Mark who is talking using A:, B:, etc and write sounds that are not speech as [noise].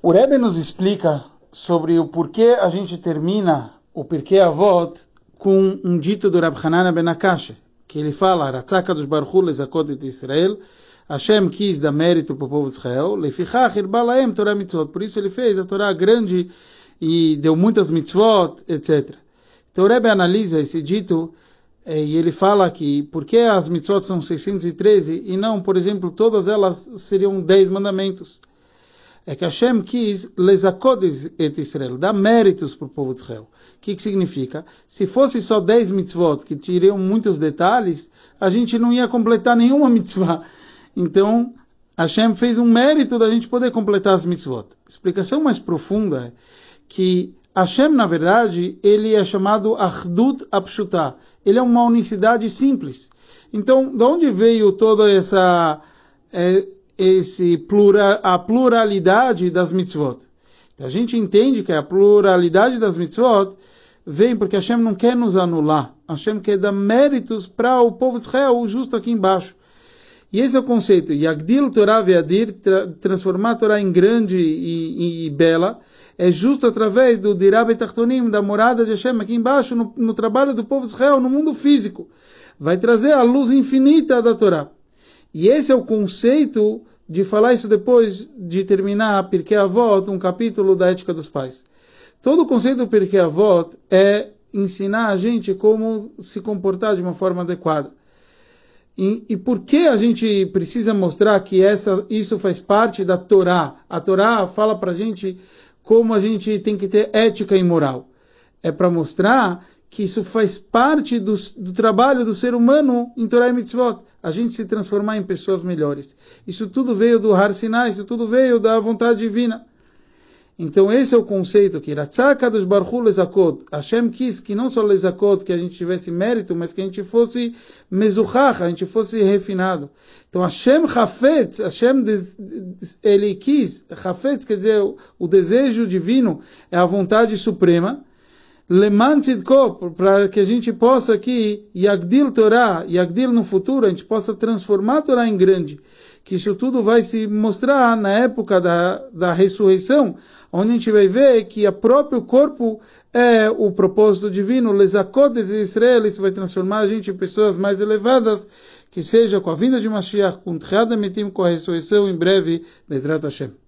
A: O Rebbe nos explica sobre o porquê a gente termina o porquê Avot com um dito do Rab Hanana Ben Akash, que ele fala, Ratzaka dos Barhules Akot de Israel, Hashem quis dar mérito para o povo de Israel, Lefichach Irbalaem Torah Mitzvot, por isso ele fez a Torá grande e deu muitas mitzvot, etc. Então o Rebbe analisa esse dito eh, e ele fala que por que as mitzvot são 613 e não, por exemplo, todas elas seriam 10 mandamentos é que Hashem quis lesakodes et Israel, dar méritos para o povo de Israel. O que, que significa? Se fosse só 10 mitzvot, que tirariam muitos detalhes, a gente não ia completar nenhuma [laughs] mitzvah. Então, Hashem fez um mérito da gente poder completar as mitzvot. Explicação mais profunda é que Hashem, na verdade, ele é chamado Achdut Apshutah. Ele é uma unicidade simples. Então, de onde veio toda essa... É, esse plura, a pluralidade das mitzvot. A gente entende que a pluralidade das mitzvot vem porque Hashem não quer nos anular. Hashem quer dar méritos para o povo de Israel, justo aqui embaixo. E esse é o conceito. Yagdil Torah Veadir, tra transformar a Torá em grande e, e, e, bela, é justo através do Dirab Tartonim, da morada de Hashem aqui embaixo, no, no trabalho do povo de Israel, no mundo físico. Vai trazer a luz infinita da Torá. E esse é o conceito de falar isso depois de terminar Pirkei Avot, um capítulo da ética dos pais. Todo o conceito do Pirkei Avot é ensinar a gente como se comportar de uma forma adequada. E, e, por que a gente precisa mostrar que essa, isso faz parte da Torá? A Torá fala para a gente como a gente tem que ter ética e moral. É para mostrar que isso faz parte do, do, trabalho do ser humano em Torah e Mitzvot, a gente se transformar em pessoas melhores. Isso tudo veio do Har Sinai, isso tudo veio da vontade divina. Então esse é o conceito que Ratzaka dos Barhu Lezakot, Hashem quis que não só Lezakot, que a gente tivesse mérito, mas que a gente fosse Mezuchach, a gente fosse refinado. Então Hashem Hafetz, Hashem ele quis, Hafetz quer dizer o desejo divino, é a vontade suprema, Leman para que a gente possa aqui, Yagdil Torah, Yagdil no futuro, a gente possa transformar a Torá em grande. Que isso tudo vai se mostrar na época da, da ressurreição, onde a gente vai ver que o próprio corpo é o propósito divino, Lezakot de Israel, isso vai transformar a gente em pessoas mais elevadas, que seja com a vinda de Mashiach, com Tchad com a ressurreição em breve, Bezrat Hashem.